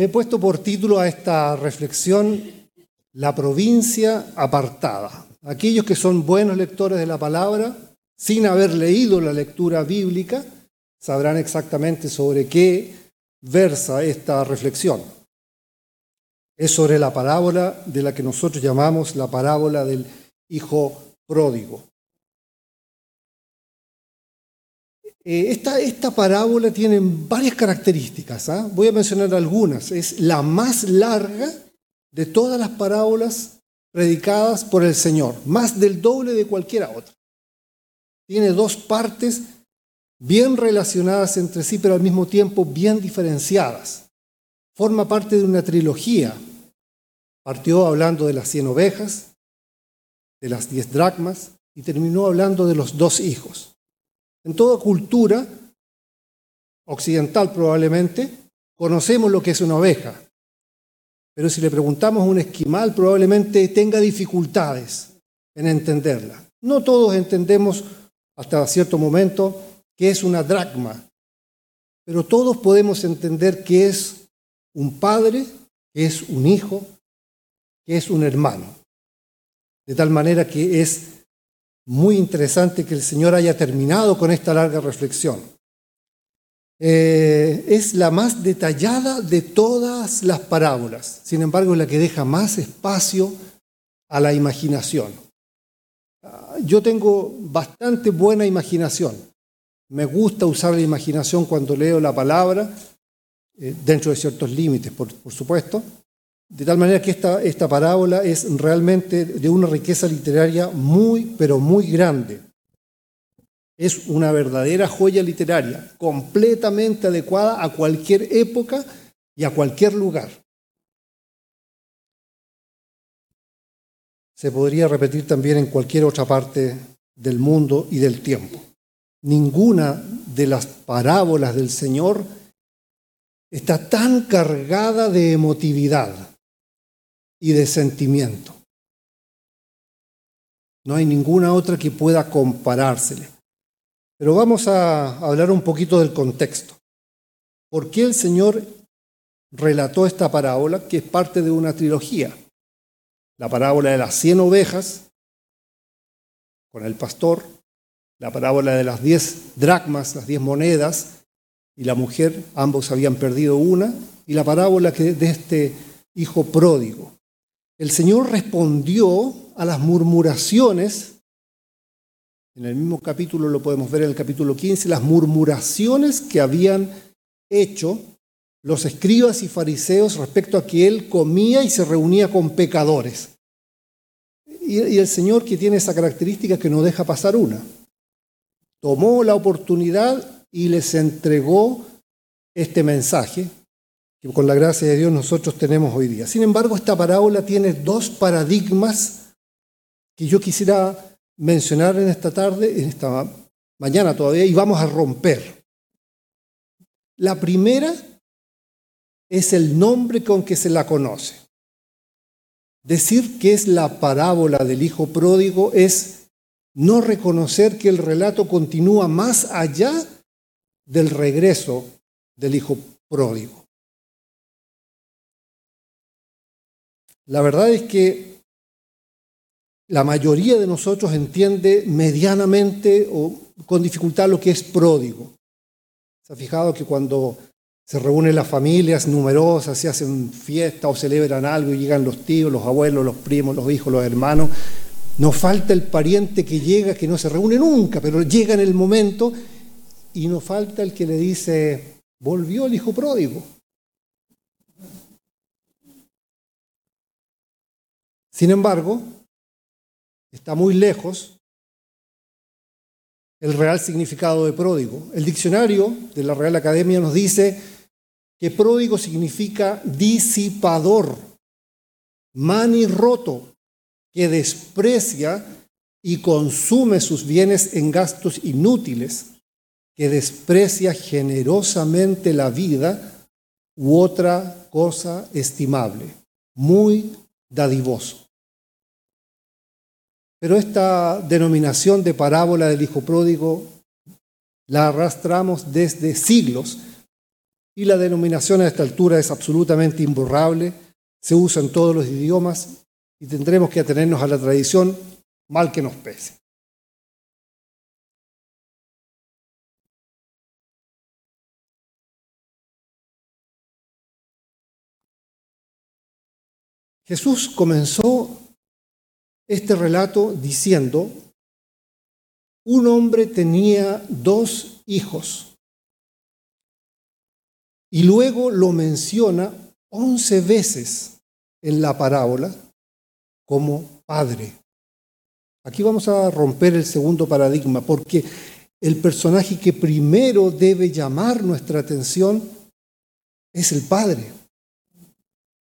He puesto por título a esta reflexión La provincia apartada. Aquellos que son buenos lectores de la palabra, sin haber leído la lectura bíblica, sabrán exactamente sobre qué versa esta reflexión. Es sobre la parábola de la que nosotros llamamos la parábola del hijo pródigo. Eh, esta, parábola tiene varias características. ¿ah? Voy a mencionar algunas. Es la más larga de todas las parábolas predicadas por el Señor, más del doble de cualquiera otra. Tiene dos partes bien relacionadas entre sí, pero al mismo tiempo bien diferenciadas. Forma parte de una trilogía. Partió hablando de las cien ovejas, de las diez dracmas, y terminó hablando de los dos hijos. En toda cultura occidental probablemente conocemos lo que es una oveja, pero si le preguntamos a un esquimal probablemente tenga dificultades en entenderla. No todos entendemos hasta cierto momento qué es una dracma, pero todos podemos entender qué es un padre, qué es un hijo, qué es un hermano. De tal manera que es muy interesante que el Señor haya terminado con esta larga reflexión. Eh, es la más detallada de todas las parábolas, sin embargo es la que deja más espacio a la imaginación. Ah, yo tengo bastante buena imaginación. Me gusta usar la imaginación cuando leo la palabra, eh, dentro de ciertos límites, por supuesto. De tal manera que esta, esta parábola es realmente de una riqueza literaria muy, pero muy grande. Es una verdadera joya literaria, completamente adecuada a cualquier época y a cualquier lugar. Se podría repetir también en cualquier otra parte del mundo y del tiempo. Ninguna de las parábolas del Señor está tan cargada de emotividad y de sentimiento. No hay ninguna otra que pueda comparársele. Pero vamos a hablar un poquito del contexto. ¿Por qué el Señor relató esta parábola que es parte de una trilogía? La parábola de las cien ovejas con el pastor, la parábola de las diez dracmas, las diez monedas, y la mujer, ambos habían perdido una, y la parábola de este hijo pródigo el Señor respondió a las murmuraciones, en el mismo capítulo lo podemos ver en el capítulo 15, las murmuraciones que habían hecho los escribas y fariseos respecto a que él comía y se reunía con pecadores. Y, el Señor que tiene esa característica que no deja pasar una, tomó la oportunidad y les entregó este mensaje que con la gracia de Dios nosotros tenemos hoy día. Sin embargo, esta parábola tiene dos paradigmas que yo quisiera mencionar en esta tarde, en esta mañana todavía, y vamos a romper. La primera es el nombre con que se la conoce. Decir que es la parábola del Hijo Pródigo es no reconocer que el relato continúa más allá del regreso del Hijo Pródigo. La verdad es que la mayoría de nosotros entiende medianamente o con dificultad lo que es pródigo. ¿Se ha fijado que cuando se reúnen las familias numerosas, se hacen fiestas o celebran algo y llegan los tíos, los abuelos, los primos, los hijos, los hermanos? No falta el pariente que llega, que no se reúne nunca, pero llega en el momento y no falta el que le dice, volvió el hijo pródigo. Sin embargo, está muy lejos el real significado de pródigo. El diccionario de la Real Academia nos dice que pródigo significa disipador, roto, que desprecia y consume sus bienes en gastos inútiles, que desprecia generosamente la vida u otra cosa estimable, muy dadivoso. Pero esta denominación de parábola del Hijo Pródigo la arrastramos desde siglos y la denominación a esta altura es absolutamente imborrable, se usa en todos los idiomas y tendremos que atenernos a la tradición mal que nos pese. Jesús comenzó este relato diciendo, un hombre tenía dos hijos y luego lo menciona once veces en la parábola como padre. Aquí vamos a romper el segundo paradigma, porque el personaje que primero debe llamar nuestra atención es el padre.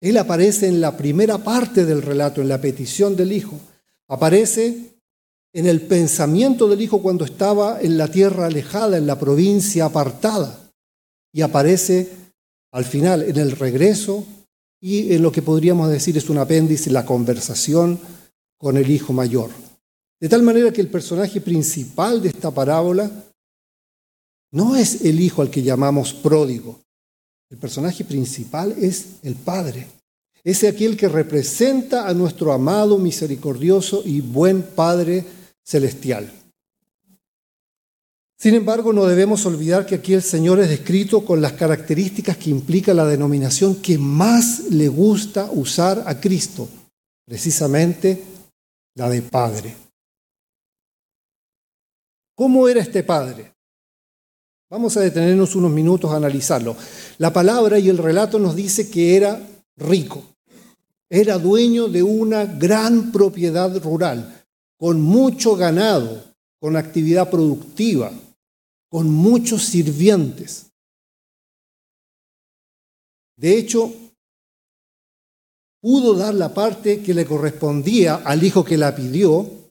Él aparece en la primera parte del relato, en la petición del Hijo. Aparece en el pensamiento del Hijo cuando estaba en la tierra alejada, en la provincia apartada. Y aparece al final, en el regreso y en lo que podríamos decir es un apéndice, la conversación con el Hijo mayor. De tal manera que el personaje principal de esta parábola no es el Hijo al que llamamos pródigo. El personaje principal es el Padre es aquel que representa a nuestro amado, misericordioso y buen Padre Celestial. Sin embargo, no debemos olvidar que aquí el Señor es descrito con las características que implica la denominación que más le gusta usar a Cristo, precisamente la de Padre. ¿Cómo era este Padre? Vamos a detenernos unos minutos a analizarlo. La palabra y el relato nos dice que era rico. Era dueño de una gran propiedad rural, con mucho ganado, con actividad productiva, con muchos sirvientes. De hecho, pudo dar la parte que le correspondía al hijo que la pidió,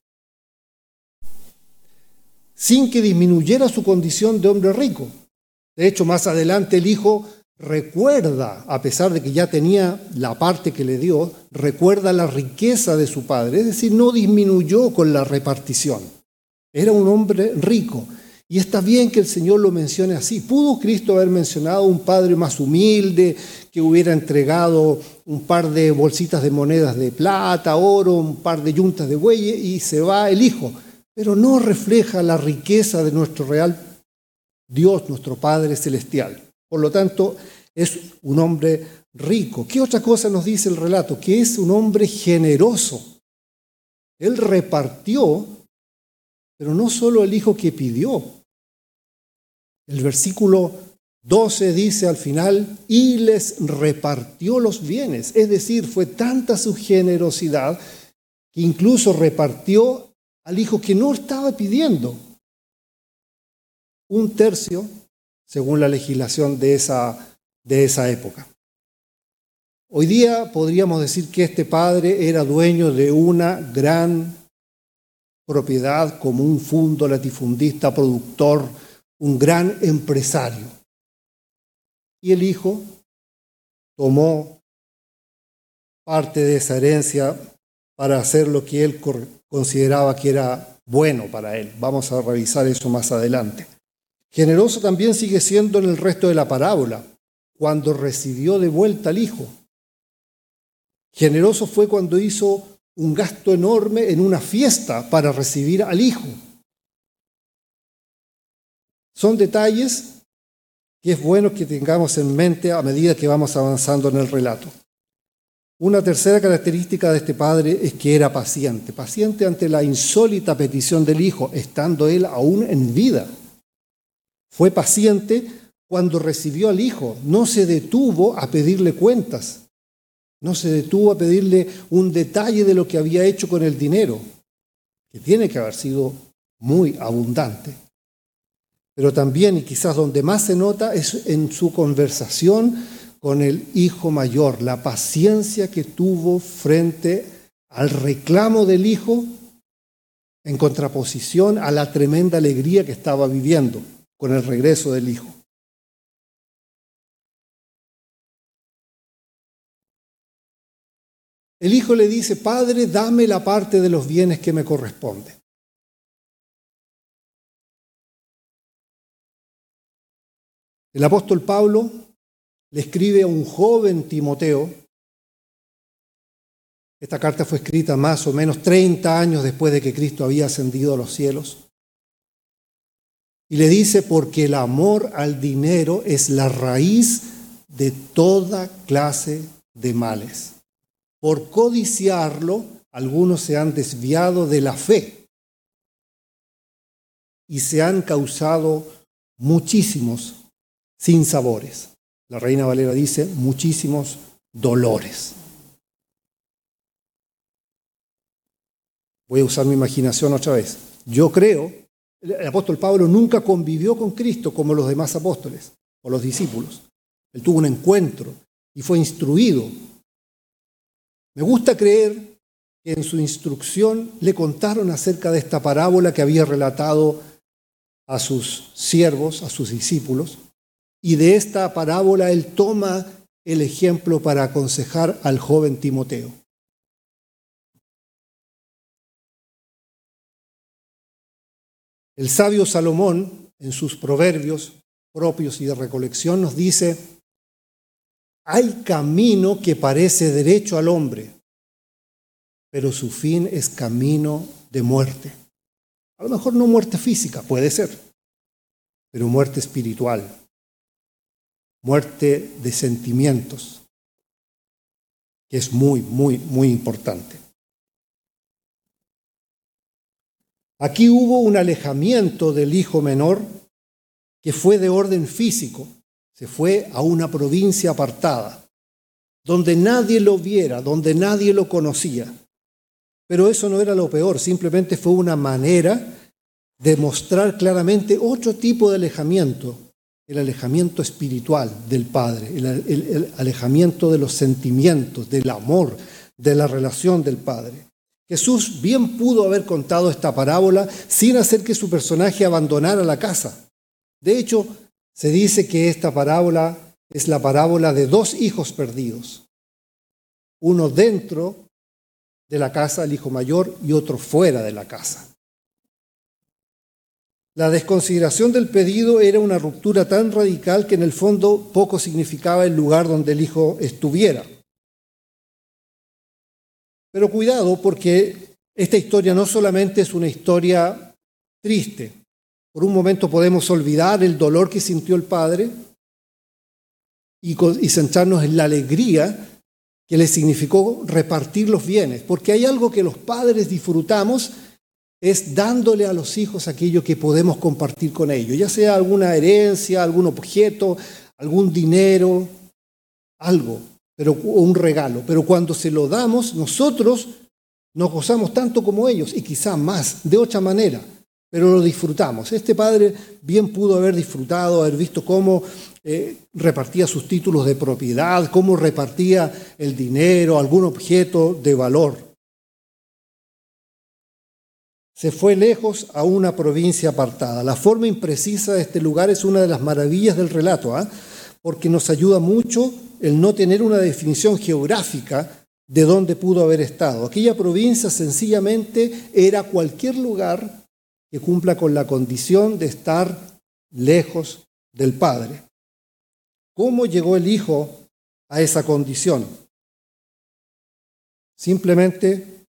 sin que disminuyera su condición de hombre rico. De hecho, más adelante el hijo recuerda, a pesar de que ya tenía la parte que le dio, recuerda la riqueza de su padre, es decir, no disminuyó con la repartición. Era un hombre rico. Y está bien que el Señor lo mencione así. ¿Pudo Cristo haber mencionado un padre más humilde, que hubiera entregado un par de bolsitas de monedas de plata, oro, un par de yuntas de bueyes y se va el hijo? Pero no refleja la riqueza de nuestro real Dios, nuestro Padre Celestial. Por lo tanto, es un hombre rico. ¿Qué otra cosa nos dice el relato? Que es un hombre generoso. Él repartió, pero no solo el hijo que pidió. El versículo 12 dice al final, y les repartió los bienes. Es decir, fue tanta su generosidad que incluso repartió al hijo que no estaba pidiendo. Un tercio según la legislación de esa, de esa época. Hoy día podríamos decir que este padre era dueño de una gran propiedad como un fondo latifundista, productor, un gran empresario. Y el hijo tomó parte de esa herencia para hacer lo que él consideraba que era bueno para él. Vamos a revisar eso más adelante. Generoso también sigue siendo en el resto de la parábola, cuando recibió de vuelta al hijo. Generoso fue cuando hizo un gasto enorme en una fiesta para recibir al hijo. Son detalles que es bueno que tengamos en mente a medida que vamos avanzando en el relato. Una tercera característica de este padre es que era paciente, paciente ante la insólita petición del hijo, estando él aún en vida. Fue paciente cuando recibió al hijo, no se detuvo a pedirle cuentas, no se detuvo a pedirle un detalle de lo que había hecho con el dinero, que tiene que haber sido muy abundante. Pero también, y quizás donde más se nota, es en su conversación con el hijo mayor, la paciencia que tuvo frente al reclamo del hijo en contraposición a la tremenda alegría que estaba viviendo con el regreso del Hijo. El Hijo le dice, Padre, dame la parte de los bienes que me corresponde. El apóstol Pablo le escribe a un joven Timoteo. Esta carta fue escrita más o menos 30 años después de que Cristo había ascendido a los cielos. Y le dice, porque el amor al dinero es la raíz de toda clase de males. Por codiciarlo, algunos se han desviado de la fe y se han causado muchísimos sinsabores. La reina Valera dice muchísimos dolores. Voy a usar mi imaginación otra vez. Yo creo, el apóstol Pablo nunca convivió con Cristo como los demás apóstoles o los discípulos. Él tuvo un encuentro y fue instruido. Me gusta creer que en su instrucción le contaron acerca de esta parábola que había relatado a sus siervos, a sus discípulos, y de esta parábola él toma el ejemplo para aconsejar al joven Timoteo. El sabio Salomón, en sus proverbios propios y de recolección, nos dice, hay camino que parece derecho al hombre, pero su fin es camino de muerte. A lo mejor no muerte física, puede ser, pero muerte espiritual, muerte de sentimientos, que es muy, muy, muy importante. Aquí hubo un alejamiento del hijo menor que fue de orden físico, se fue a una provincia apartada, donde nadie lo viera, donde nadie lo conocía. Pero eso no era lo peor, simplemente fue una manera de mostrar claramente otro tipo de alejamiento, el alejamiento espiritual del Padre, el, alejamiento de los sentimientos, del amor, de la relación del Padre. Jesús bien pudo haber contado esta parábola sin hacer que su personaje abandonara la casa. De hecho, se dice que esta parábola es la parábola de dos hijos perdidos. Uno dentro de la casa, el hijo mayor, y otro fuera de la casa. La desconsideración del pedido era una ruptura tan radical que en el fondo poco significaba el lugar donde el hijo estuviera. Pero cuidado porque esta historia no solamente es una historia triste. Por un momento podemos olvidar el dolor que sintió el padre y, centrarnos en la alegría que le significó repartir los bienes, porque hay algo que los padres disfrutamos es dándole a los hijos aquello que podemos compartir con ellos, ya sea alguna herencia, algún objeto, algún dinero, algo, pero un regalo. Pero cuando se lo damos, nosotros nos gozamos tanto como ellos y quizá más, de otra manera, pero lo disfrutamos. Este padre bien pudo haber disfrutado, haber visto cómo eh, repartía sus títulos de propiedad, cómo repartía el dinero, algún objeto de valor se fue lejos a una provincia apartada. La forma imprecisa de este lugar es una de las maravillas del relato, ¿ah? porque nos ayuda mucho el no tener una definición geográfica de dónde pudo haber estado. Aquella provincia sencillamente era cualquier lugar que cumpla con la condición de estar lejos del Padre. ¿Cómo llegó el Hijo a esa condición? Simplemente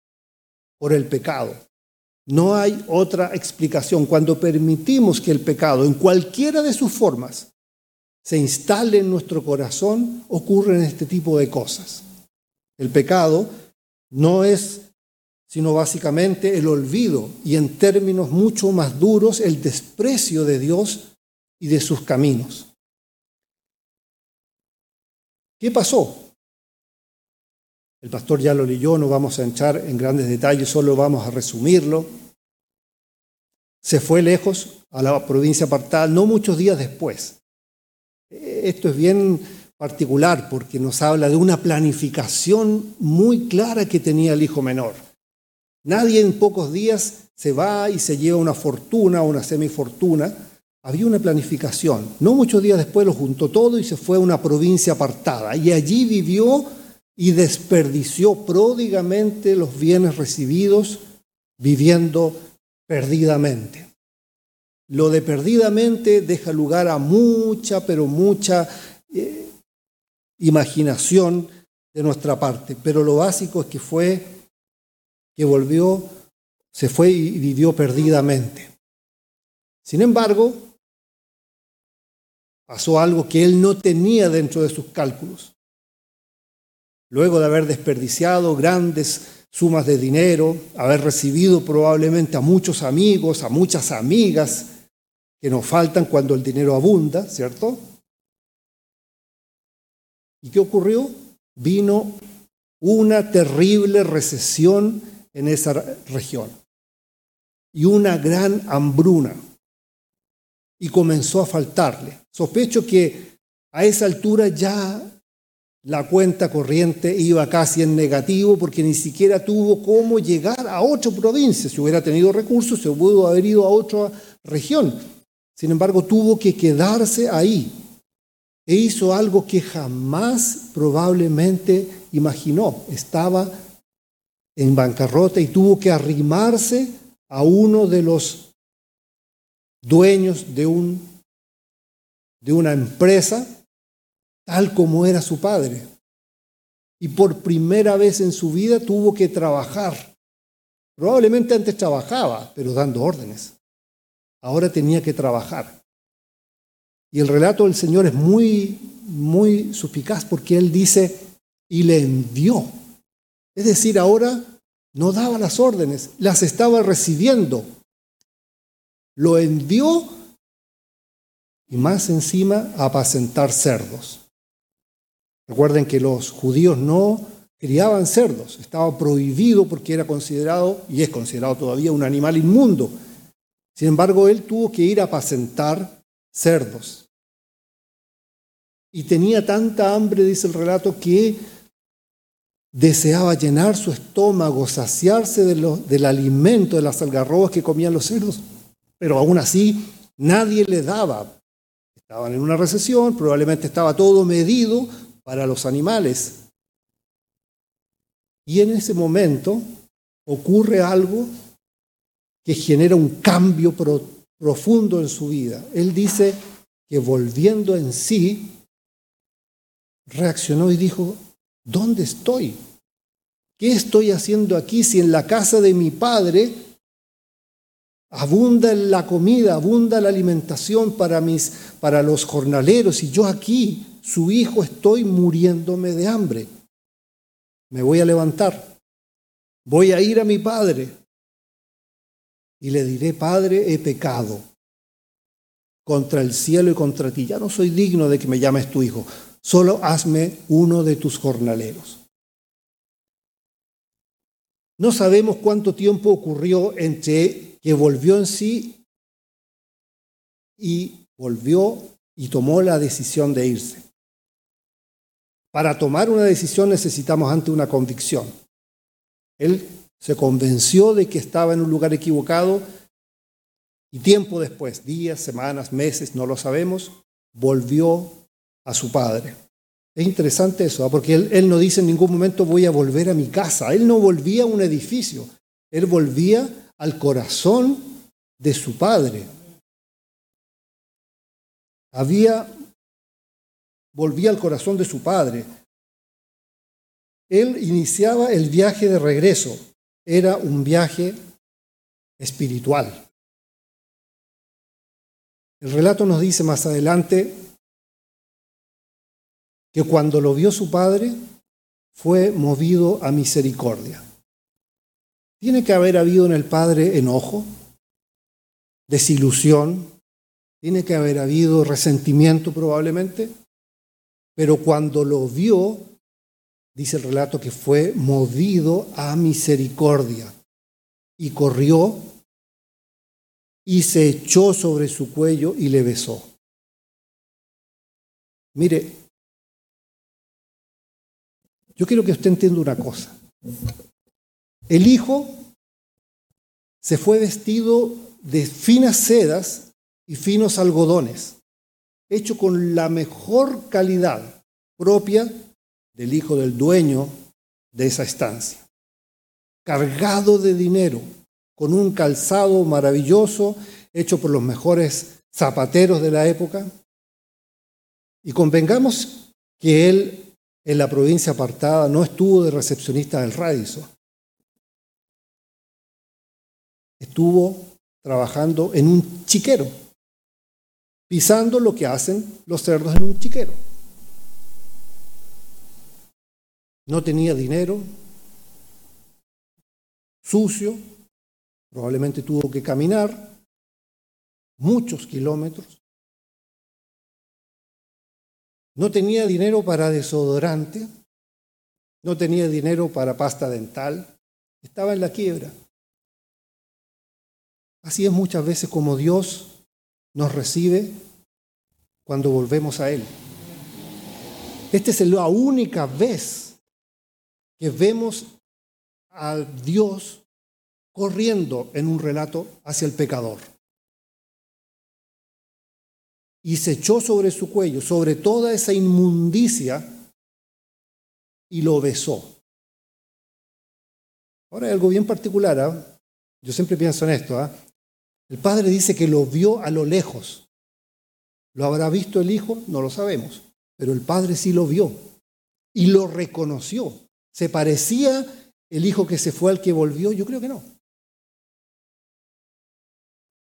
por el pecado. No hay otra explicación. Cuando permitimos que el pecado, en cualquiera de sus formas, se instale en nuestro corazón, ocurren este tipo de cosas. El pecado no es sino básicamente el olvido y en términos mucho más duros el desprecio de Dios y de sus caminos. ¿Qué pasó? El pastor ya lo leyó, no vamos a entrar en grandes detalles, solo vamos a resumirlo. Se fue lejos a la provincia apartada, no muchos días después. Esto es bien particular porque nos habla de una planificación muy clara que tenía el hijo menor. Nadie en pocos días se va y se lleva una fortuna o una semifortuna. Había una planificación. No muchos días después lo juntó todo y se fue a una provincia apartada. Y allí vivió y desperdició pródigamente los bienes recibidos viviendo perdidamente. Lo de perdidamente deja lugar a mucha, pero mucha eh, imaginación de nuestra parte, pero lo básico es que fue que volvió, se fue y vivió perdidamente. Sin embargo, pasó algo que él no tenía dentro de sus cálculos. Luego de haber desperdiciado grandes sumas de dinero, haber recibido probablemente a muchos amigos, a muchas amigas que nos faltan cuando el dinero abunda, ¿cierto? ¿Y qué ocurrió? Vino una terrible recesión en esa región y una gran hambruna. Y comenzó a faltarle. Sospecho que a esa altura ya la cuenta corriente iba casi en negativo porque ni siquiera tuvo cómo llegar a otra provincia. Si hubiera tenido recursos, se pudo haber ido a otra región. Sin embargo, tuvo que quedarse ahí. E hizo algo que jamás probablemente imaginó. Estaba en bancarrota y tuvo que arrimarse a uno de los dueños de, un, de una empresa, tal como era su padre. Y por primera vez en su vida tuvo que trabajar. Probablemente antes trabajaba, pero dando órdenes. Ahora tenía que trabajar. Y el relato del Señor es muy, muy suspicaz porque Él dice, y le envió es decir, ahora no daba las órdenes, las estaba recibiendo. Lo envió y más encima a apacentar cerdos. Recuerden que los judíos no criaban cerdos, estaba prohibido porque era considerado, y es considerado todavía, un animal inmundo. Sin embargo, él tuvo que ir a apacentar cerdos. Y tenía tanta hambre, dice el relato, que deseaba llenar su estómago, saciarse del alimento, de las algarrobas que comían los cerdos, pero aún así nadie le daba. Estaban en una recesión, probablemente estaba todo medido para los animales. Y en ese momento ocurre algo que genera un cambio profundo en su vida. Él dice que volviendo en sí, reaccionó y dijo, ¿dónde estoy? ¿Qué estoy haciendo aquí si en la casa de mi padre abunda la comida, abunda la alimentación para, mis, para los jornaleros y yo aquí, su hijo, estoy muriéndome de hambre? Me voy a levantar, voy a ir a mi padre y le diré, Padre, he pecado contra el cielo y contra ti. Ya no soy digno de que me llames tu hijo solo hazme uno de tus jornaleros. No sabemos cuánto tiempo ocurrió entre que volvió en sí y volvió y tomó la decisión de irse. Para tomar una decisión necesitamos ante una convicción. Él se convenció de que estaba en un lugar equivocado y tiempo después, días, semanas, meses, no lo sabemos, volvió a su padre. Es interesante eso, ¿ah? porque él, él, no dice en ningún momento voy a volver a mi casa. Él no volvía a un edificio, él volvía al corazón de su padre. Había, volvía al corazón de su padre. Él iniciaba el viaje de regreso. Era un viaje espiritual. El relato nos dice más adelante que cuando lo vio su padre fue movido a misericordia. Tiene que haber habido en el padre enojo, desilusión, tiene que haber habido resentimiento probablemente, pero cuando lo vio, dice el relato que fue movido a misericordia y corrió y se echó sobre su cuello y le besó. Mire, yo quiero que usted entienda una cosa. El hijo se fue vestido de finas sedas y finos algodones, hecho con la mejor calidad propia del hijo del dueño de esa estancia, cargado de dinero, con un calzado maravilloso hecho por los mejores zapateros de la época. Y convengamos que él en la provincia apartada, no estuvo de recepcionista del Radisson. Estuvo trabajando en un chiquero, pisando lo que hacen los cerdos en un chiquero. No tenía dinero, sucio, probablemente tuvo que caminar muchos kilómetros. No tenía dinero para desodorante, no tenía dinero para pasta dental, estaba en la quiebra. Así es muchas veces como Dios nos recibe cuando volvemos a Él. Esta es la única vez que vemos a Dios corriendo en un relato hacia el pecador. Y se echó sobre su cuello, sobre toda esa inmundicia, y lo besó. Ahora hay algo bien particular. ¿ah? Yo siempre pienso en esto. ¿ah? El padre dice que lo vio a lo lejos. ¿Lo habrá visto el hijo? No lo sabemos. Pero el padre sí lo vio y lo reconoció. ¿Se parecía el hijo que se fue al que volvió? Yo creo que no.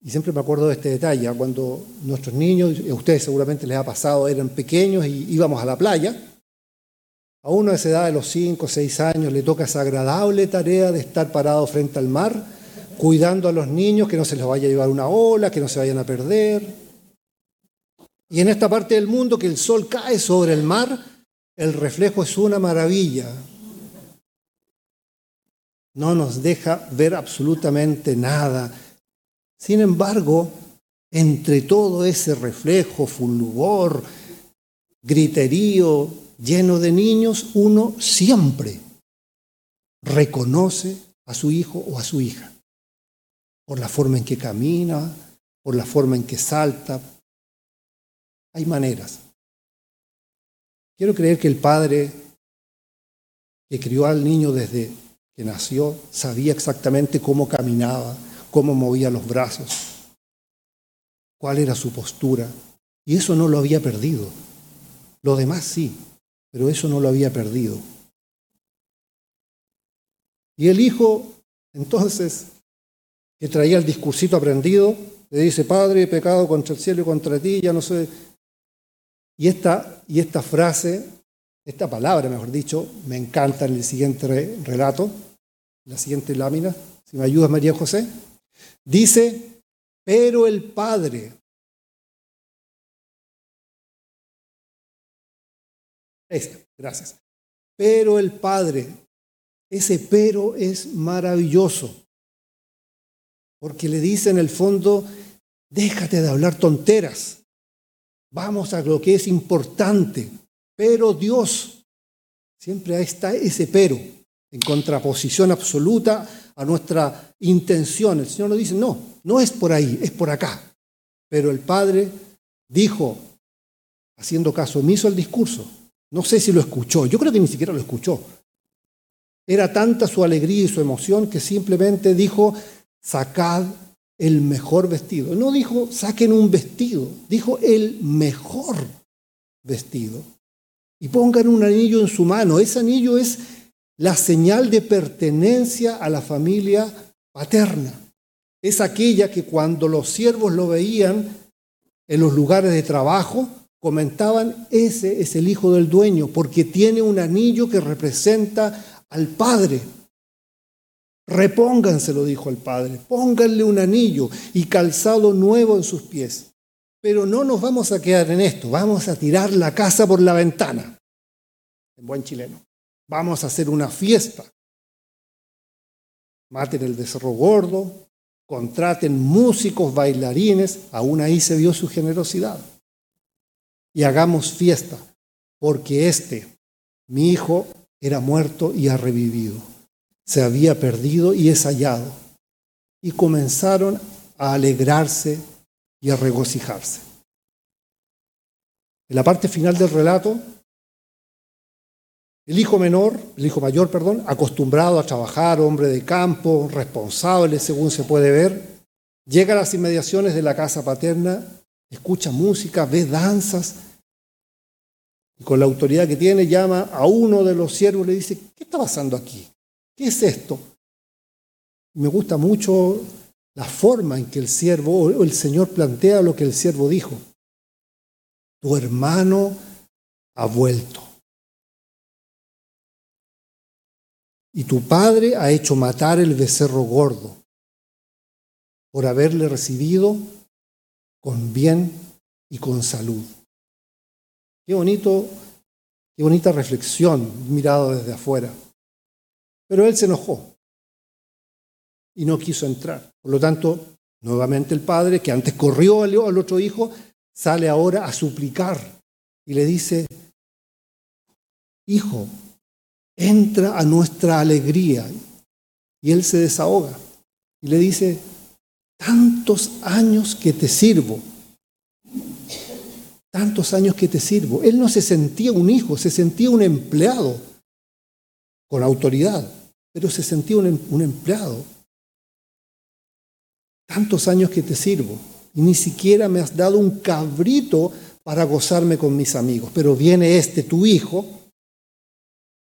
Y siempre me acuerdo de este detalle, ¿ah? cuando nuestros niños, a ustedes seguramente les ha pasado, eran pequeños y íbamos a la playa. A uno de esa edad de los 5 o 6 años le toca esa agradable tarea de estar parado frente al mar cuidando a los niños que no se les vaya a llevar una ola, que no se vayan a perder. Y en esta parte del mundo que el sol cae sobre el mar, el reflejo es una maravilla. No nos deja ver absolutamente nada. Sin embargo, entre todo ese reflejo, fulgor, griterío lleno de niños, uno siempre reconoce a su hijo o a su hija por la forma en que camina, por la forma en que salta. Hay maneras. Quiero creer que el padre que crió al niño desde que nació sabía exactamente cómo caminaba, cómo movía los brazos, cuál era su postura. Y eso no lo había perdido. Lo demás sí, pero eso no lo había perdido. Y el hijo, entonces, que traía el discursito aprendido, le dice, Padre, he pecado contra el cielo y contra ti, ya no sé. Y esta, y esta frase, esta palabra, mejor dicho, me encanta en el siguiente relato, la siguiente lámina, si me ayudas María José, dice, pero el Padre Esta, gracias. Pero el Padre, ese pero es maravilloso porque le dice en el fondo, déjate de hablar tonteras, vamos a lo que es importante, pero Dios, siempre está ese pero, en contraposición absoluta a nuestra intención. El Señor nos dice, no, no es por ahí, es por acá. Pero el Padre dijo, haciendo caso omiso al discurso, no sé si lo escuchó, yo creo que ni siquiera lo escuchó. Era tanta su alegría y su emoción que simplemente dijo, sacad el mejor vestido. No dijo saquen un vestido, dijo el mejor vestido. Y pongan un anillo en su mano. Ese anillo es la señal de pertenencia a la familia paterna. Es aquella que cuando los siervos lo veían en los lugares de trabajo, comentaban, ese es el hijo del dueño, porque tiene un anillo que representa al Padre. Repónganselo, dijo el padre, pónganle un anillo y calzado nuevo en sus pies. Pero no nos vamos a quedar en esto, vamos a tirar la casa por la ventana. En buen chileno. Vamos a hacer una fiesta. Maten el becerro gordo, contraten músicos, bailarines, aún ahí se vio su generosidad. Y hagamos fiesta, porque este, mi hijo, era muerto y ha revivido se había perdido y es hallado. Y comenzaron a alegrarse y a regocijarse. En la parte final del relato, el hijo menor, el hijo mayor, perdón, acostumbrado a trabajar, hombre de campo, responsable según se puede ver, llega a las inmediaciones de la casa paterna, escucha música, ve danzas y con la autoridad que tiene llama a uno de los siervos y le dice, ¿qué está pasando aquí? ¿Qué es esto? Me gusta mucho la forma en que el siervo o el Señor plantea lo que el siervo dijo. Tu hermano ha vuelto. Y tu padre ha hecho matar el becerro gordo por haberle recibido con bien y con salud. Qué bonito, qué bonita reflexión mirado desde afuera. Pero él se enojó y no quiso entrar. Por lo tanto, nuevamente el padre, que antes corrió al otro hijo, sale ahora a suplicar y le dice, hijo, entra a nuestra alegría. Y él se desahoga y le dice, tantos años que te sirvo, tantos años que te sirvo. Él no se sentía un hijo, se sentía un empleado con autoridad, pero se sentía un, em-, empleado. Tantos años que te sirvo y ni siquiera me has dado un cabrito para gozarme con mis amigos, pero viene este, tu hijo,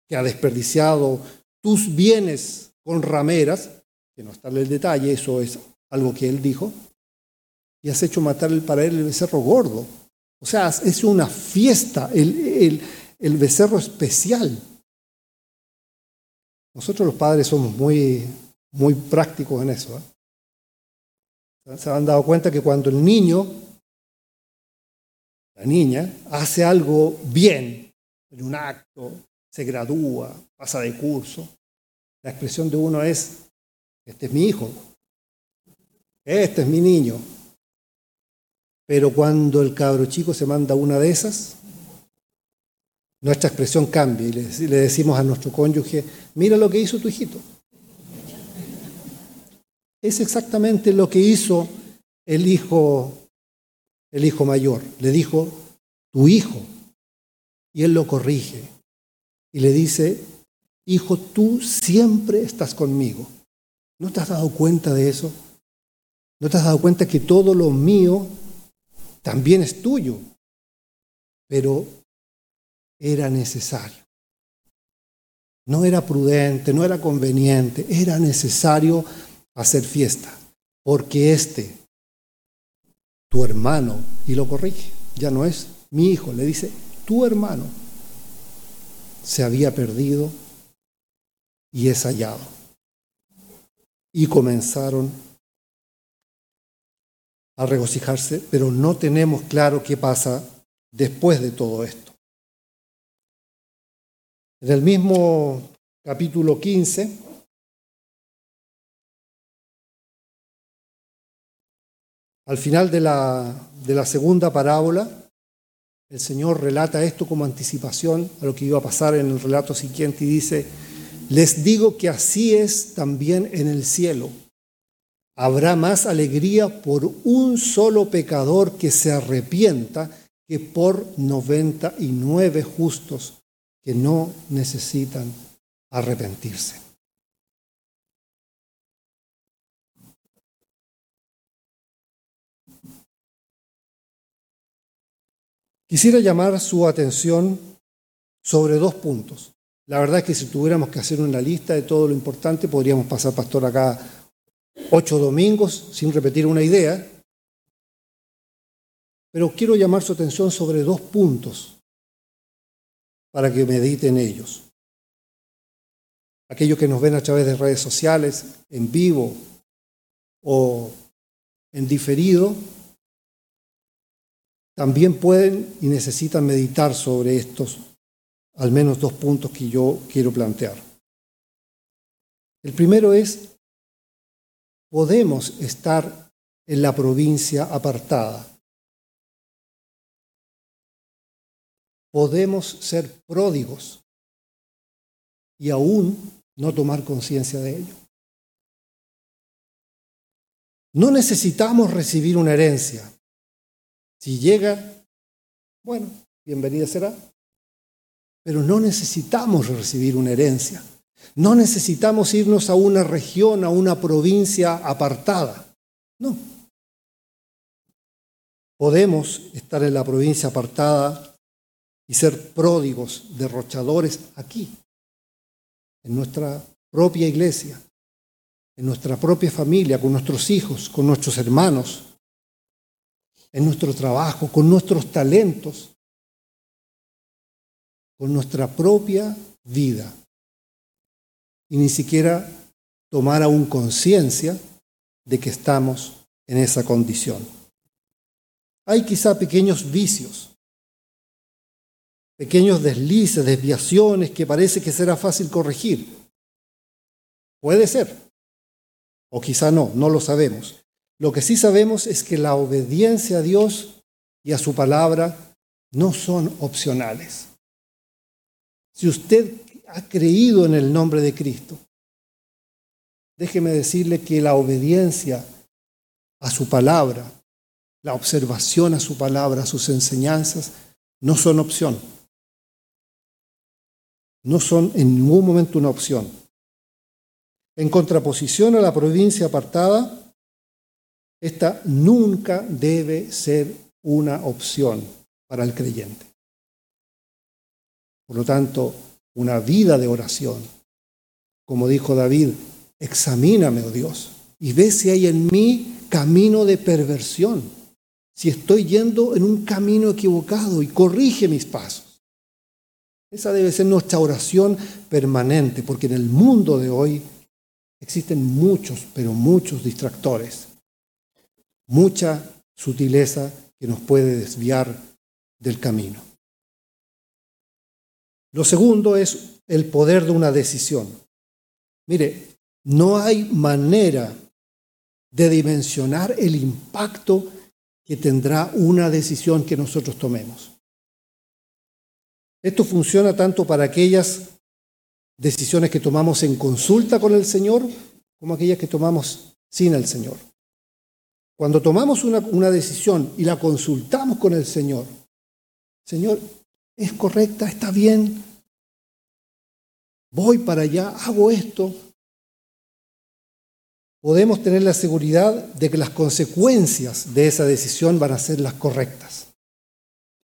que ha desperdiciado tus bienes con rameras, que no está en el detalle, eso es algo que él dijo, y has hecho matar para él el becerro gordo. O sea, es una fiesta, el, becerro especial. Nosotros los padres somos muy, muy prácticos en eso. ¿eh? Se han dado cuenta que cuando el niño, la niña, hace algo bien, en un acto, se gradúa, pasa de curso, la expresión de uno es, este es mi hijo, este es mi niño. Pero cuando el cabro chico se manda una de esas, nuestra expresión cambia y le, decimos a nuestro cónyuge, mira lo que hizo tu hijito. Es exactamente lo que hizo el hijo, el hijo mayor. Le dijo, tu hijo. Y él lo corrige. Y le dice, hijo, tú siempre estás conmigo. ¿No te has dado cuenta de eso? ¿No te has dado cuenta que todo lo mío también es tuyo? Pero era necesario. No era prudente, no era conveniente, era necesario hacer fiesta, porque este, tu hermano, y lo corrige, ya no es mi hijo, le dice, tu hermano se había perdido y es hallado. Y comenzaron a regocijarse, pero no tenemos claro qué pasa después de todo esto. En el mismo capítulo 15, al final de la, segunda parábola, el Señor relata esto como anticipación a lo que iba a pasar en el relato siguiente y dice, les digo que así es también en el cielo. Habrá más alegría por un solo pecador que se arrepienta que por 99 justos que no necesitan arrepentirse. Quisiera llamar su atención sobre dos puntos. La verdad es que si tuviéramos que hacer una lista de todo lo importante, podríamos pasar, pastor, acá ocho domingos sin repetir una idea, pero quiero llamar su atención sobre dos puntos para que mediten ellos. Aquellos que nos ven a través de redes sociales, en vivo o en diferido, también pueden y necesitan meditar sobre estos al menos dos puntos que yo quiero plantear. El primero es podemos estar en la provincia apartada. Podemos ser pródigos y aún no tomar conciencia de ello. No necesitamos recibir una herencia. Si llega, bueno, bienvenida será. Pero no necesitamos recibir una herencia. No necesitamos irnos a una región, a una provincia apartada. No. Podemos estar en la provincia apartada y ser pródigos, derrochadores aquí, en nuestra propia iglesia, en nuestra propia familia, con nuestros hijos, con nuestros hermanos, en nuestro trabajo, con nuestros talentos, con nuestra propia vida. Y ni siquiera tomar aún conciencia de que estamos en esa condición. Hay quizá pequeños vicios, pequeños deslices, desviaciones que parece que será fácil corregir. Puede ser, o quizá no, no lo sabemos. Lo que sí sabemos es que la obediencia a Dios y a su palabra no son opcionales. Si usted ha creído en el nombre de Cristo, déjeme decirle que la obediencia a su palabra, la observación a su palabra, a sus enseñanzas, no son opción no son en ningún momento una opción. En contraposición a la provincia apartada, esta nunca debe ser una opción para el creyente. Por lo tanto, una vida de oración, como dijo David, examíname, oh Dios, y ve si hay en mí camino de perversión, si estoy yendo en un camino equivocado y corrige mis pasos. Esa debe ser nuestra oración permanente, porque en el mundo de hoy existen muchos, pero muchos distractores, mucha sutileza que nos puede desviar del camino. Lo segundo es el poder de una decisión. Mire, no hay manera de dimensionar el impacto que tendrá una decisión que nosotros tomemos. Esto funciona tanto para aquellas decisiones que tomamos en consulta con el Señor como aquellas que tomamos sin el Señor. Cuando tomamos una, decisión y la consultamos con el Señor, Señor, ¿es correcta? ¿Está bien? Voy para allá, hago esto. Podemos tener la seguridad de que las consecuencias de esa decisión van a ser las correctas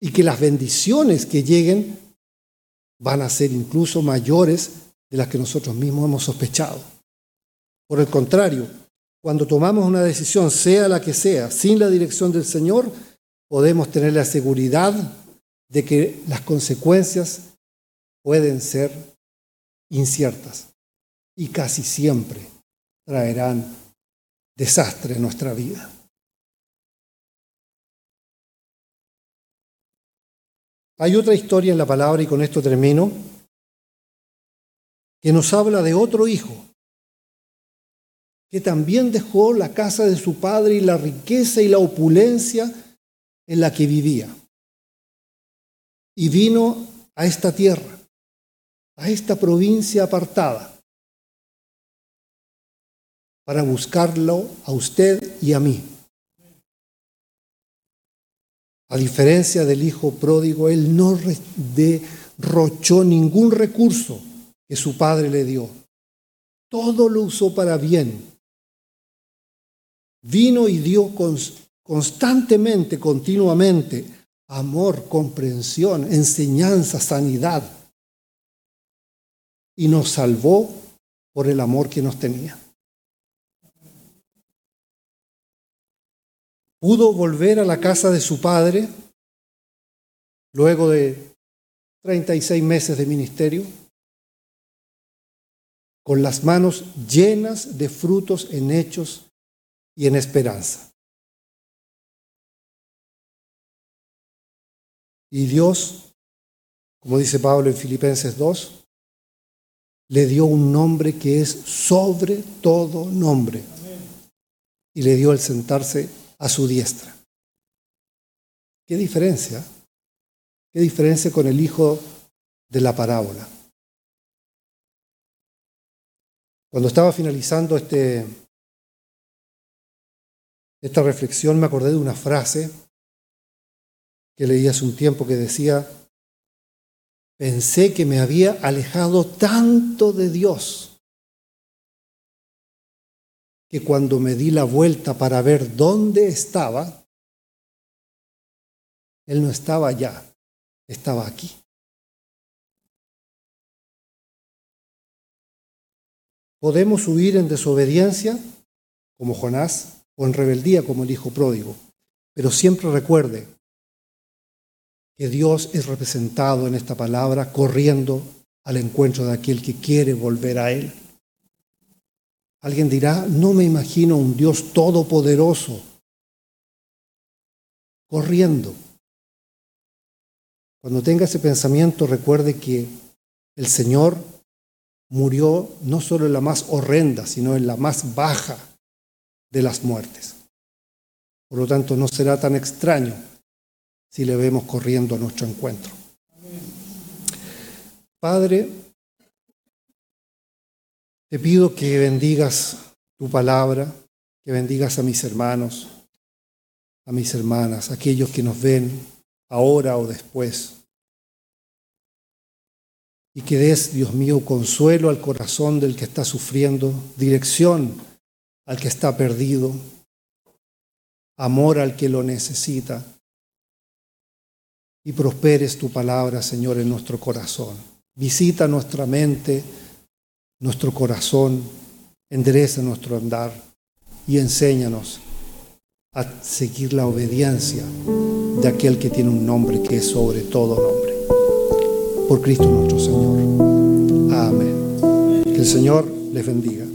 y que las bendiciones que lleguen van a ser incluso mayores de las que nosotros mismos hemos sospechado. Por el contrario, cuando tomamos una decisión, sea la que sea, sin la dirección del Señor, podemos tener la seguridad de que las consecuencias pueden ser inciertas y casi siempre traerán desastre en nuestra vida. Hay otra historia en la palabra, y con esto termino, que nos habla de otro hijo, que también dejó la casa de su padre y la riqueza y la opulencia en la que vivía. Y vino a esta tierra, a esta provincia apartada, para buscarlo a usted y a mí. A diferencia del hijo pródigo, él no derrochó ningún recurso que su padre le dio. Todo lo usó para bien. Vino y dio constantemente, continuamente, amor, comprensión, enseñanza, sanidad. Y nos salvó por el amor que nos tenía. Pudo volver a la casa de su padre luego de 36 meses de ministerio con las manos llenas de frutos en hechos y en esperanza. Y Dios, como dice Pablo en Filipenses 2, le dio un nombre que es sobre todo nombre. Y le dio el sentarse a su diestra. ¿Qué diferencia? ¿Qué diferencia con el hijo de la parábola? Cuando estaba finalizando este, esta reflexión me acordé de una frase que leí hace un tiempo que decía, pensé que me había alejado tanto de Dios que cuando me di la vuelta para ver dónde estaba, él no estaba allá, estaba aquí. Podemos huir en desobediencia, como Jonás, o en rebeldía, como el hijo pródigo. Pero siempre recuerde que Dios es representado en esta palabra corriendo al encuentro de aquel que quiere volver a Él. Alguien dirá, no me imagino un Dios todopoderoso corriendo. Cuando tenga ese pensamiento, recuerde que el Señor murió no solo en la más horrenda, sino en la más baja de las muertes. Por lo tanto, no será tan extraño si le vemos corriendo a nuestro encuentro. Padre, te pido que bendigas tu palabra, que bendigas a mis hermanos, a mis hermanas, aquellos que nos ven ahora o después. Y que des, Dios mío, consuelo al corazón del que está sufriendo, dirección al que está perdido, amor al que lo necesita. Y prosperes tu palabra, Señor, en nuestro corazón. Visita nuestra mente, nuestro corazón, endereza nuestro andar y enséñanos a seguir la obediencia de aquel que tiene un nombre que es sobre todo nombre. Por Cristo nuestro Señor. Amén. Que el Señor les bendiga.